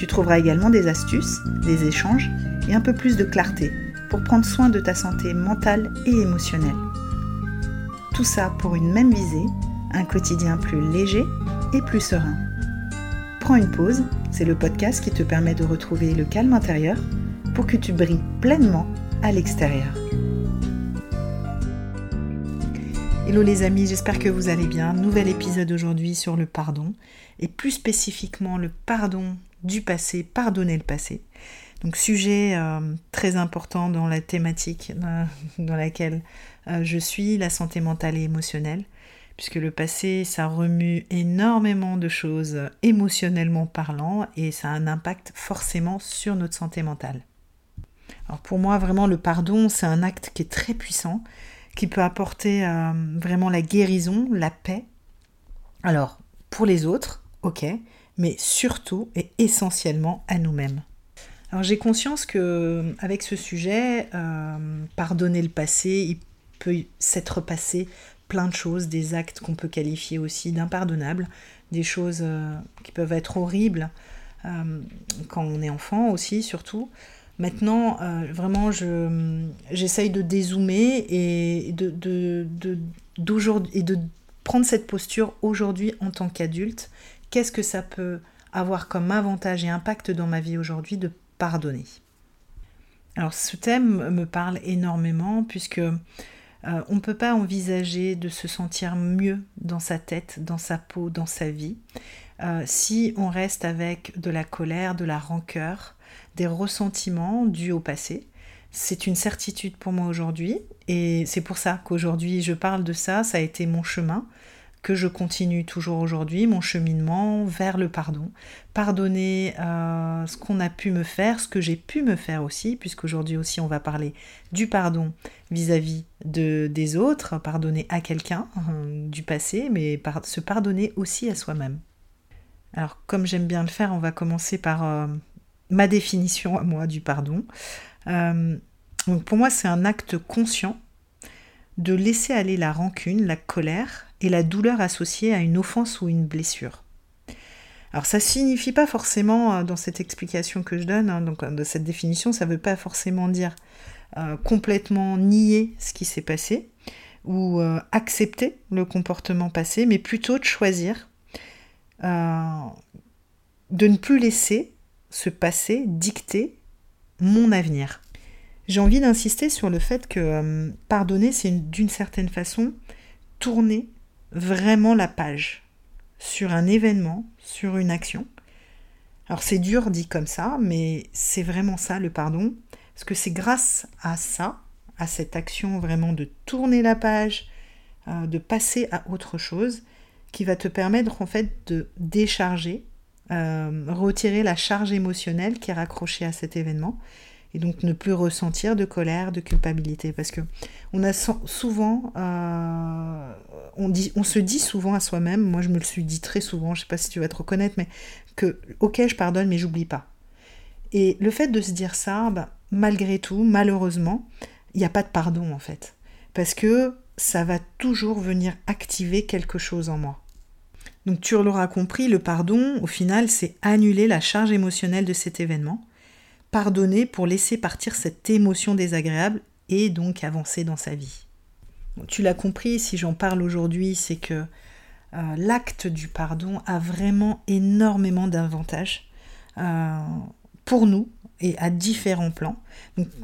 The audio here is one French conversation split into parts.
Tu trouveras également des astuces, des échanges et un peu plus de clarté pour prendre soin de ta santé mentale et émotionnelle. Tout ça pour une même visée, un quotidien plus léger et plus serein. Prends une pause, c'est le podcast qui te permet de retrouver le calme intérieur pour que tu brilles pleinement à l'extérieur. Hello les amis, j'espère que vous allez bien. Nouvel épisode aujourd'hui sur le pardon et plus spécifiquement le pardon du passé, pardonner le passé. Donc sujet euh, très important dans la thématique euh, dans laquelle euh, je suis, la santé mentale et émotionnelle, puisque le passé, ça remue énormément de choses émotionnellement parlant et ça a un impact forcément sur notre santé mentale. Alors pour moi, vraiment, le pardon, c'est un acte qui est très puissant, qui peut apporter vraiment la guérison, la paix. Alors, pour les autres, ok, mais surtout et essentiellement à nous-mêmes. Alors j'ai conscience que avec ce sujet, euh, pardonner le passé, il peut s'être passé plein de choses, des actes qu'on peut qualifier aussi d'impardonnables, des choses euh, qui peuvent être horribles euh, quand on est enfant aussi surtout. Maintenant, vraiment, j'essaye de dézoomer et de, et de prendre cette posture aujourd'hui en tant qu'adulte qu'est-ce que ça peut avoir comme avantage et impact dans ma vie aujourd'hui de pardonner? Alors ce thème me parle énormément puisque euh, on ne peut pas envisager de se sentir mieux dans sa tête, dans sa peau, dans sa vie, euh, si on reste avec de la colère, de la rancœur, des ressentiments dus au passé. C'est une certitude pour moi aujourd'hui et c'est pour ça qu'aujourd'hui je parle de ça, ça a été mon chemin que je continue toujours aujourd'hui, mon cheminement vers le pardon. Pardonner euh, ce qu'on a pu me faire, ce que j'ai pu me faire aussi, puisqu'aujourd'hui aussi on va parler du pardon vis-à-vis de, des autres, pardonner à quelqu'un euh, du passé, mais se pardonner aussi à soi-même. Alors comme j'aime bien le faire, on va commencer par euh, ma définition à moi du pardon. donc pour moi c'est un acte conscient de laisser aller la rancune, la colère et la douleur associée à une offense ou une blessure. Alors ça signifie pas forcément, euh, dans cette explication que je donne, hein, donc euh, cette définition, ça ne veut pas forcément dire euh, complètement nier ce qui s'est passé ou accepter le comportement passé, mais plutôt de choisir de ne plus laisser ce passé dicter mon avenir. J'ai envie d'insister sur le fait que pardonner, c'est d'une certaine façon tourner vraiment la page sur un événement, sur une action. Alors c'est dur dit comme ça, mais c'est vraiment ça le pardon, parce que c'est grâce à ça, à cette action vraiment de tourner la page, euh, de passer à autre chose, qui va te permettre en fait de décharger, euh, retirer la charge émotionnelle qui est raccrochée à cet événement et donc ne plus ressentir de colère, de culpabilité. Parce que on a souvent, euh, on, dit, on se dit souvent à soi-même, moi je me le suis dit très souvent, je sais pas si tu vas te reconnaître, mais que ok je pardonne mais j'oublie pas. Et le fait de se dire ça, bah, malgré tout, malheureusement, il n'y a pas de pardon en fait. Parce que ça va toujours venir activer quelque chose en moi. Donc tu l'auras compris, le pardon, au final, c'est annuler la charge émotionnelle de cet événement pardonner pour laisser partir cette émotion désagréable et donc avancer dans sa vie. tu l'as compris, si j'en parle aujourd'hui, c'est que euh, l'acte du pardon a vraiment énormément d'avantages euh, pour nous et à différents plans.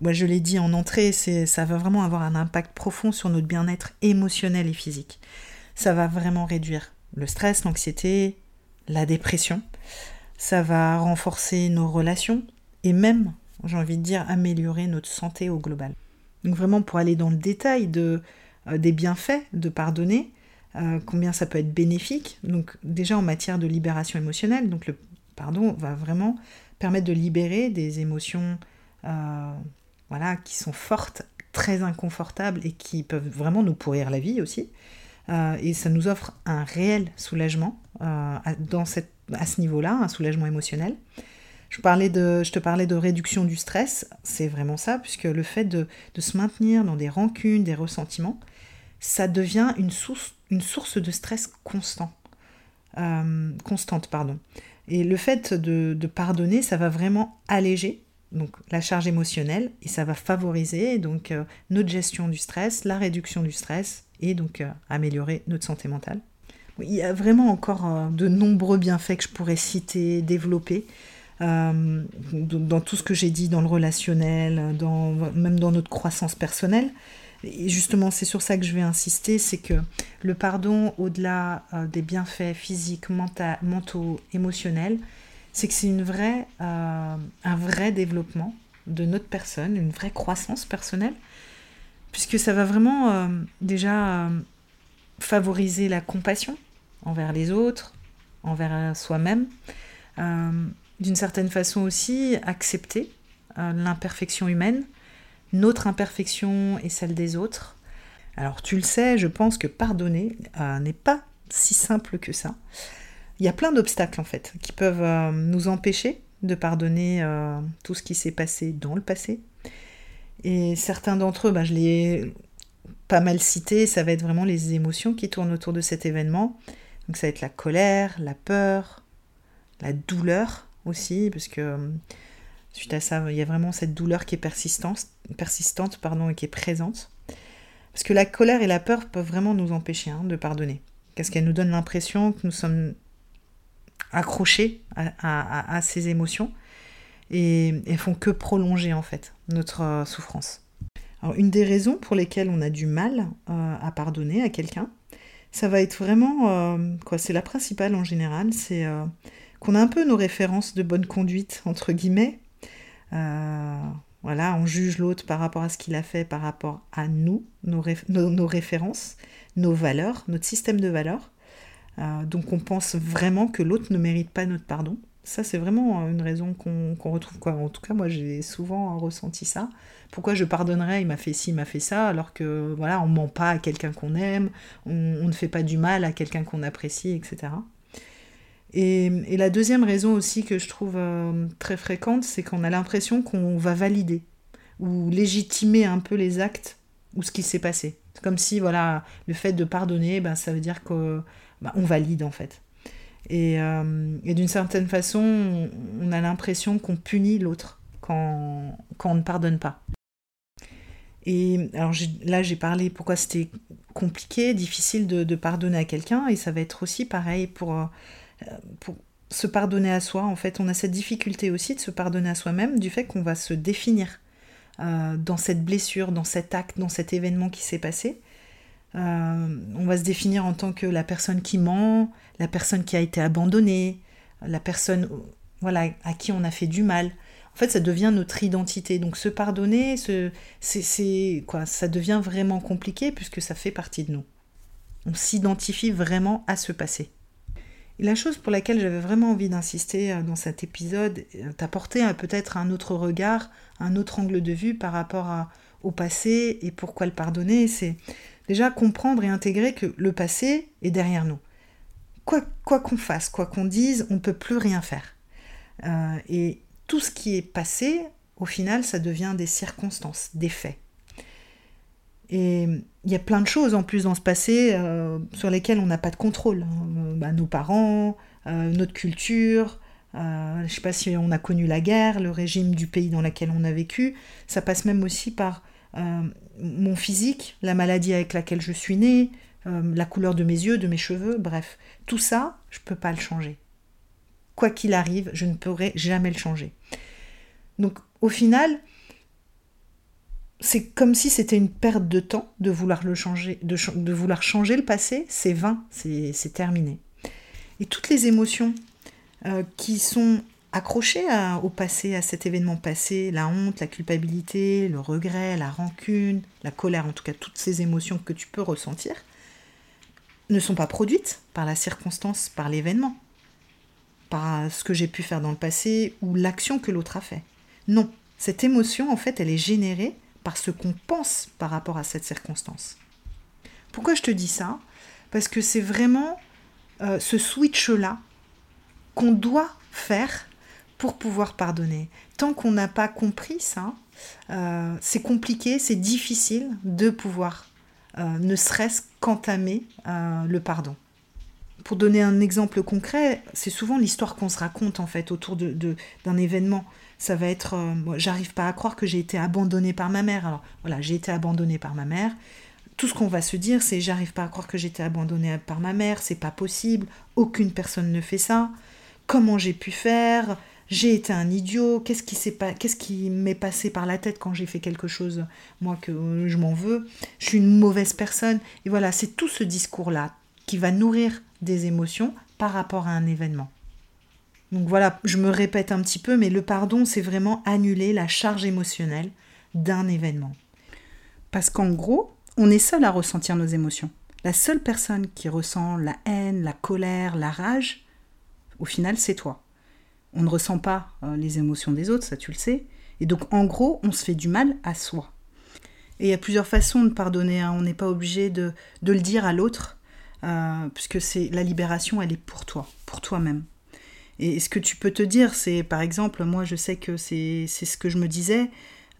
Moi, je l'ai dit en entrée, ça va vraiment avoir un impact profond sur notre bien-être émotionnel et physique. Ça va vraiment réduire le stress, l'anxiété, la dépression. Ça va renforcer nos relations, et même, j'ai envie de dire, améliorer notre santé au global. Donc vraiment pour aller dans le détail de, euh, des bienfaits de pardonner, euh, combien ça peut être bénéfique, donc déjà en matière de libération émotionnelle, donc le pardon va vraiment permettre de libérer des émotions euh, voilà, qui sont fortes, très inconfortables et qui peuvent vraiment nous pourrir la vie aussi. Et ça nous offre un réel soulagement dans cette, à ce niveau-là, un soulagement émotionnel. Je, te parlais de réduction du stress, c'est vraiment ça, puisque le fait de, se maintenir dans des rancunes, des ressentiments, ça devient une source, de stress constant, euh, constante. Pardon. Et le fait de, pardonner, ça va vraiment alléger donc, la charge émotionnelle et ça va favoriser donc, euh, notre gestion du stress, la réduction du stress et donc euh, améliorer notre santé mentale. Il y a vraiment encore de nombreux bienfaits que je pourrais citer, développer. Dans tout ce que j'ai dit dans le relationnel, même dans notre croissance personnelle. Et justement, c'est sur ça que je vais insister, c'est que le pardon, au-delà des bienfaits physiques, mentaux, émotionnels, c'est que c'est une vraie, un vrai développement de notre personne, une vraie croissance personnelle, puisque ça va vraiment euh, déjà euh, favoriser la compassion envers les autres, envers euh, soi-même, d'une certaine façon aussi accepter l'imperfection humaine, notre imperfection et celle des autres. Alors tu le sais, je pense que pardonner n'est pas si simple que ça. Il y a plein d'obstacles en fait qui peuvent nous empêcher de pardonner tout ce qui s'est passé dans le passé, et certains d'entre eux, ben, je l'ai pas mal cité, ça va être vraiment les émotions qui tournent autour de cet événement. Donc ça va être la colère, la peur, la douleur aussi, parce que euh, suite à ça, il y a vraiment cette douleur qui est persistante, persistante pardon, et qui est présente. Parce que la colère et la peur peuvent vraiment nous empêcher hein, de pardonner. Parce qu'elles nous donnent l'impression que nous sommes accrochés à ces émotions et elles font que prolonger en fait notre euh, souffrance. Alors, une des raisons pour lesquelles on a du mal euh, à pardonner à quelqu'un, ça va être vraiment, quoi, c'est la principale en général, c'est qu'on a un peu nos références de bonne conduite, entre guillemets. voilà, on juge l'autre par rapport à ce qu'il a fait, par rapport à nous, nos, références, nos valeurs, notre système de valeurs. donc on pense vraiment que l'autre ne mérite pas notre pardon. Ça, c'est vraiment une raison qu'on retrouve. Quoi. En tout cas, moi, j'ai souvent ressenti ça. Pourquoi je pardonnerais? Il m'a fait ci, il m'a fait ça, alors que voilà, on ment pas à quelqu'un qu'on aime, on, ne fait pas du mal à quelqu'un qu'on apprécie, etc. Et, la deuxième raison aussi que je trouve euh, très fréquente, c'est qu'on a l'impression qu'on va valider ou légitimer un peu les actes ou ce qui s'est passé. C'est comme si voilà, le fait de pardonner, ben, ça veut dire qu'on ben, valide en fait. Euh, et, d'une certaine façon, on a l'impression qu'on punit l'autre quand, quand, on ne pardonne pas. Et alors là, j'ai parlé pourquoi c'était compliqué, difficile de, pardonner à quelqu'un, et ça va être aussi pareil pour, euh, pour se pardonner à soi. En fait, on a cette difficulté aussi de se pardonner à soi-même du fait qu'on va se définir euh, dans cette blessure, dans cet acte, dans cet événement qui s'est passé. Euh, on va se définir en tant que la personne qui ment, la personne qui a été abandonnée, la personne voilà, à qui on a fait du mal. En fait, ça devient notre identité. Donc se pardonner, c'est, quoi, ça devient vraiment compliqué puisque ça fait partie de nous. On s'identifie vraiment à ce passé. La chose pour laquelle j'avais vraiment envie d'insister euh, dans cet épisode, euh, d'apporter peut-être un autre regard, un autre angle de vue par rapport au passé et pourquoi le pardonner, c'est déjà comprendre et intégrer que le passé est derrière nous. Quoi qu'on fasse, quoi qu'on dise, on ne peut plus rien faire. Euh, et tout ce qui est passé, au final, ça devient des circonstances, des faits. Et il y a plein de choses en plus dans ce passé euh, sur lesquelles on n'a pas de contrôle. Hein. Bah, nos parents, euh, notre culture, je ne sais pas si on a connu la guerre, le régime du pays dans lequel on a vécu. Ça passe même aussi par euh, mon physique, la maladie avec laquelle je suis née, euh, la couleur de mes yeux, de mes cheveux, bref, tout ça, je ne peux pas le changer. Quoi qu'il arrive, je ne pourrai jamais le changer. Donc au final, c'est comme si c'était une perte de temps de vouloir le changer, de, vouloir changer le passé, c'est vain, c'est terminé. Et toutes les émotions euh, qui sont accroché au passé, à cet événement passé, la honte, la culpabilité, le regret, la rancune, la colère, en tout cas toutes ces émotions que tu peux ressentir, ne sont pas produites par la circonstance, par l'événement. par ce que j'ai pu faire dans le passé ou l'action que l'autre a fait. Non, cette émotion, en fait, elle est générée par ce qu'on pense par rapport à cette circonstance. Pourquoi je te dis ça? Parce que c'est vraiment euh, ce switch-là qu'on doit faire pour pouvoir pardonner. Tant qu'on n'a pas compris ça, euh, c'est compliqué, c'est difficile de pouvoir euh, ne serait-ce qu'entamer le pardon. Pour donner un exemple concret, c'est souvent l'histoire qu'on se raconte en fait autour d'un événement. Ça va être, j'arrive pas à croire que j'ai été abandonnée par ma mère. Alors voilà, j'ai été abandonnée par ma mère tout ce qu'on va se dire, c'est j'arrive pas à croire que j'étais abandonnée par ma mère, c'est pas possible, aucune personne ne fait ça. Comment j'ai pu faire? J'ai été un idiot. Qu'est-ce qui Qu'est-ce qui m'est passé par la tête quand j'ai fait quelque chose? Moi que je m'en veux Je suis une mauvaise personne. Et voilà, c'est tout ce discours-là qui va nourrir des émotions par rapport à un événement. Donc voilà, je me répète un petit peu, mais le pardon, c'est vraiment annuler la charge émotionnelle d'un événement. Parce qu'en gros, on est seul à ressentir nos émotions. La seule personne qui ressent la haine, la colère, la rage, au final, c'est toi. On ne ressent pas euh, les émotions des autres, ça tu le sais. Et donc, en gros, on se fait du mal à soi. Et il y a plusieurs façons de pardonner. Hein. On n'est pas obligé de, le dire à l'autre, euh, puisque c'est la libération, elle est pour toi, pour toi-même. Et ce que tu peux te dire, c'est par exemple, moi je sais que c'est ce que je me disais,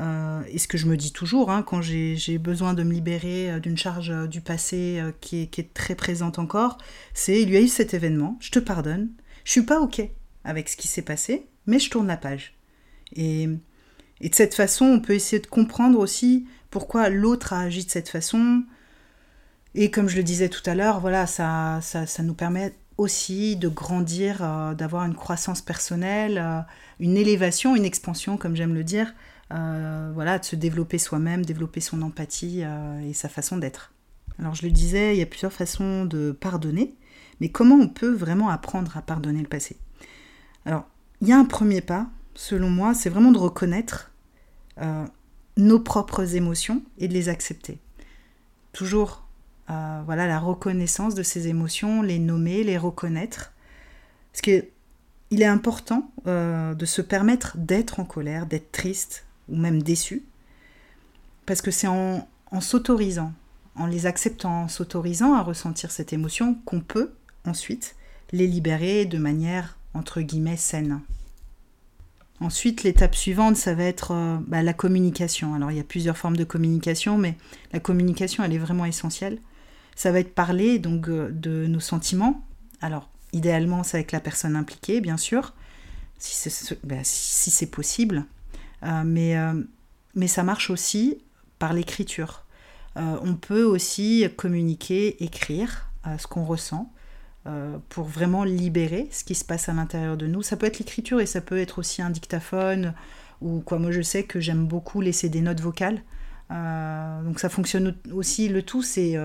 euh, et ce que je me dis toujours, hein, quand j'ai besoin de me libérer euh, d'une charge du passé qui est, très présente encore, c'est il y a eu cet événement, je te pardonne, je suis pas ok avec ce qui s'est passé, mais je tourne la page. Et, et, de cette façon, on peut essayer de comprendre aussi pourquoi l'autre a agi de cette façon. Et comme je le disais tout à l'heure, voilà, ça, ça, ça, nous permet aussi de grandir, d'avoir une croissance personnelle, une élévation, une expansion, comme j'aime le dire, euh, voilà, de se développer soi-même, développer son empathie euh, et sa façon d'être. Alors je le disais, il y a plusieurs façons de pardonner, mais comment on peut vraiment apprendre à pardonner le passé? Alors, il y a un premier pas, selon moi, c'est vraiment de reconnaître euh, nos propres émotions et de les accepter. Toujours, voilà, la reconnaissance de ces émotions, les nommer, les reconnaître. Parce qu'il est important de se permettre d'être en colère, d'être triste, ou même déçus. Parce que c'est en, s'autorisant, en les acceptant, en s'autorisant à ressentir cette émotion qu'on peut ensuite les libérer de manière entre guillemets saine. Ensuite, l'étape suivante, ça va être euh, bah, la communication. Alors, il y a plusieurs formes de communication, mais la communication, elle est vraiment essentielle. Ça va être parler donc euh, de nos sentiments. Alors, idéalement, c'est avec la personne impliquée, bien sûr, si c'est bah, si possible. Euh, mais, euh, mais ça marche aussi par l'écriture. On peut aussi communiquer, écrire ce qu'on ressent. pour vraiment libérer ce qui se passe à l'intérieur de nous. Ça peut être l'écriture et ça peut être aussi un dictaphone ou quoi. Moi, je sais que j'aime beaucoup laisser des notes vocales. donc ça fonctionne aussi. Le tout, c'est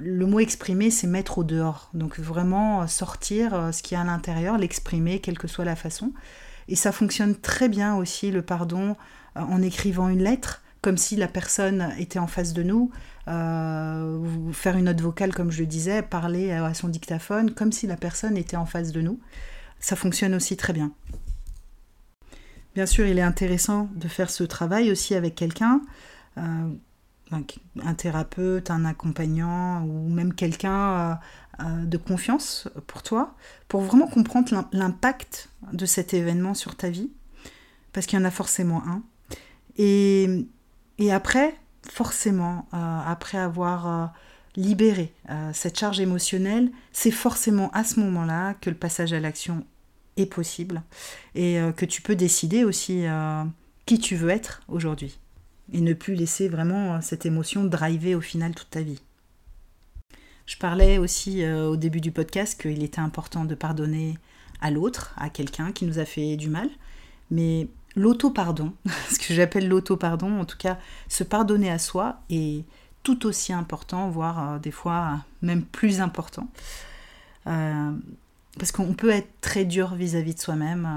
le mot exprimer, c'est mettre au dehors. Donc vraiment sortir ce qui est à l'intérieur, l'exprimer, quelle que soit la façon. Et ça fonctionne très bien aussi, le pardon, euh, en écrivant une lettre, comme si la personne était en face de nous, euh, ou faire une note vocale, comme je le disais, parler à son dictaphone, comme si la personne était en face de nous. Ça fonctionne aussi très bien. Bien sûr, il est intéressant de faire ce travail aussi avec quelqu'un, euh, un thérapeute, un accompagnant, ou même quelqu'un euh, de confiance pour toi, pour vraiment comprendre l'impact de cet événement sur ta vie, parce qu'il y en a forcément un. Et, après, forcément, euh, après avoir euh, libéré cette charge émotionnelle, c'est forcément à ce moment-là que le passage à l'action est possible et que tu peux décider aussi qui tu veux être aujourd'hui et ne plus laisser vraiment cette émotion driver au final toute ta vie. Je parlais aussi euh, au début du podcast qu'il était important de pardonner à l'autre, à quelqu'un qui nous a fait du mal, mais l'auto-pardon, ce que j'appelle l'auto-pardon, en tout cas se pardonner à soi est tout aussi important, voire euh, des fois même plus important. Euh, parce qu'on peut être très dur vis-à-vis de soi-même,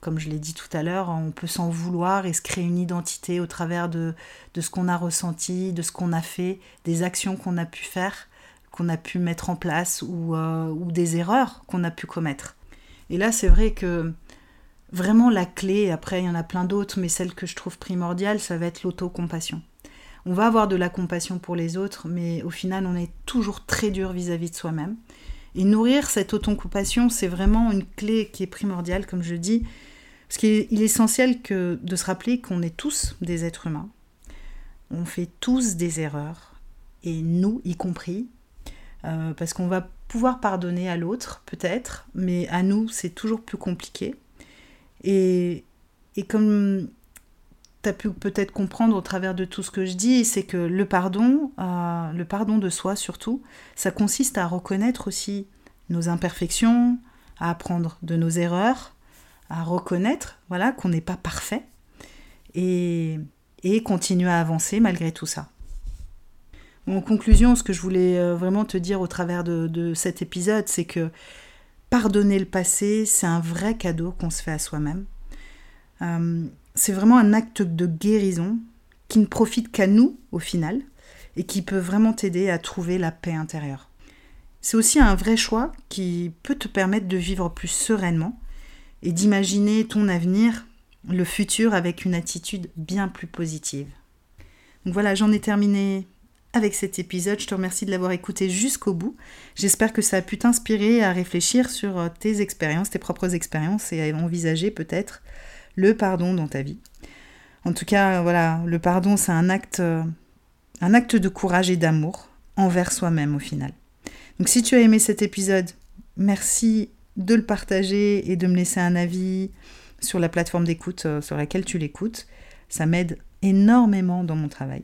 comme je l'ai dit tout à l'heure, on peut s'en vouloir et se créer une identité au travers de, de ce qu'on a ressenti, de ce qu'on a fait, des actions qu'on a pu faire qu'on a pu mettre en place ou, euh, ou des erreurs qu'on a pu commettre. Et là, c'est vrai que vraiment la clé, après il y en a plein d'autres, mais celle que je trouve primordiale, ça va être l'autocompassion. On va avoir de la compassion pour les autres, mais au final, on est toujours très dur vis-à-vis de soi-même. Et nourrir cette autocompassion, c'est vraiment une clé qui est primordiale, comme je dis, parce qu'il est essentiel que, de se rappeler qu'on est tous des êtres humains. On fait tous des erreurs, et nous y compris, euh, parce qu'on va pouvoir pardonner à l'autre, peut-être, mais à nous, c'est toujours plus compliqué. Et, et comme tu as pu peut-être comprendre au travers de tout ce que je dis, c'est que le pardon, euh, le pardon de soi surtout, ça consiste à reconnaître aussi nos imperfections, à apprendre de nos erreurs, à reconnaître voilà qu'on n'est pas parfait et, et continuer à avancer malgré tout ça. En conclusion, ce que je voulais euh, vraiment te dire au travers de, cet épisode, c'est que pardonner le passé, c'est un vrai cadeau qu'on se fait à soi-même. Euh, c'est vraiment un acte de guérison qui ne profite qu'à nous au final et qui peut vraiment t'aider à trouver la paix intérieure. C'est aussi un vrai choix qui peut te permettre de vivre plus sereinement et d'imaginer ton avenir, le futur avec une attitude bien plus positive. Donc voilà, j'en ai terminé avec cet épisode. Je te remercie de l'avoir écouté jusqu'au bout. J'espère que ça a pu t'inspirer à réfléchir sur tes expériences, tes propres expériences et à envisager peut-être le pardon dans ta vie. En tout cas, voilà, le pardon, c'est un acte, euh, un acte de courage et d'amour envers soi-même au final. Donc si tu as aimé cet épisode, merci de le partager et de me laisser un avis sur la plateforme d'écoute euh, sur laquelle tu l'écoutes. Ça m'aide énormément dans mon travail.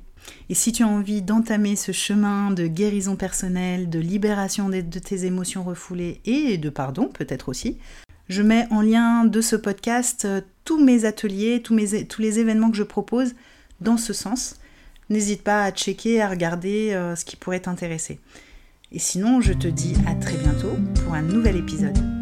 Et si tu as envie d'entamer ce chemin de guérison personnelle, de libération de tes émotions refoulées et de pardon peut-être aussi, je mets en lien de ce podcast euh, tous mes ateliers, tous, les événements que je propose dans ce sens. N'hésite pas à checker, à regarder euh, ce qui pourrait t'intéresser. Et sinon, je te dis à très bientôt pour un nouvel épisode.